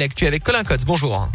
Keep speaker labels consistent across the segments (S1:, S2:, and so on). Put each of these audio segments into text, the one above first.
S1: L'actu avec Colin Cotte, bonjour.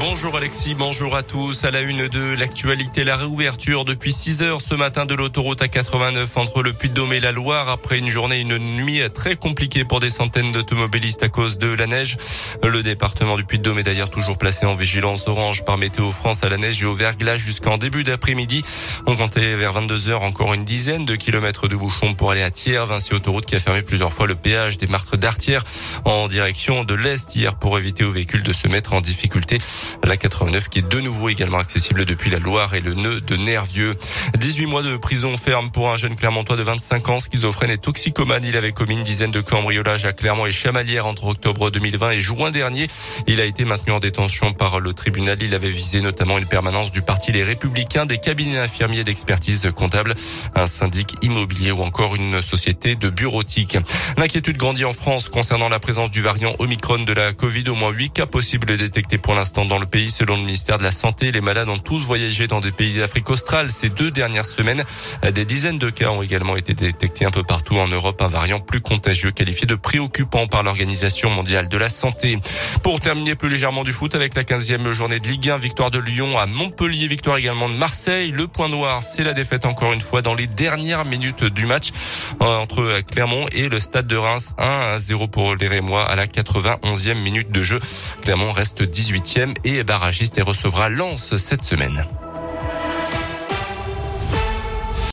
S2: Bonjour Alexis, bonjour à tous. À la une de l'actualité, la réouverture depuis 6 heures ce matin de l'autoroute A89 entre le Puy-de-Dôme et la Loire après une journée, une nuit très compliquée pour des centaines d'automobilistes à cause de la neige. Le département du Puy-de-Dôme est d'ailleurs toujours placé en vigilance orange par Météo France à la neige et au verglas jusqu'en début d'après-midi. On comptait vers 22 heures encore une dizaine de kilomètres de bouchons pour aller à Thiers. Vinci Autoroute qui a fermé plusieurs fois le péage des marques d'Artière en direction de l'Est hier pour éviter aux véhicules de se mettre en difficulté. La 89 qui est de nouveau également accessible depuis la Loire et le nœud de Nervieux. 18 mois de prison ferme pour un jeune Clermontois de 25 ans, schizophrène et toxicomane. Il avait commis une dizaine de cambriolages à Clermont et Chamalières entre octobre 2020 et juin dernier. Il a été maintenu en détention par le tribunal. Il avait visé notamment une permanence du parti Les Républicains, des cabinets infirmiers d'expertise comptable, un syndic immobilier ou encore une société de bureautique. L'inquiétude grandit en France concernant la présence du variant Omicron de la Covid. Au moins 8 cas possibles détectés pour l'instant dans le pays. Selon le ministère de la Santé, les malades ont tous voyagé dans des pays d'Afrique australe ces deux dernières semaines. Des dizaines de cas ont également été détectés un peu partout en Europe. Un variant plus contagieux qualifié de préoccupant par l'Organisation mondiale de la santé. Pour terminer plus légèrement du foot avec la 15e journée de Ligue 1, victoire de Lyon à Montpellier, victoire également de Marseille. Le point noir, c'est la défaite encore une fois dans les dernières minutes du match euh, entre Clermont et le Stade de Reims. 1 à 0 pour les Rémois à la 91e minute de jeu. Clermont reste 18e et barragiste et recevra Lens cette semaine.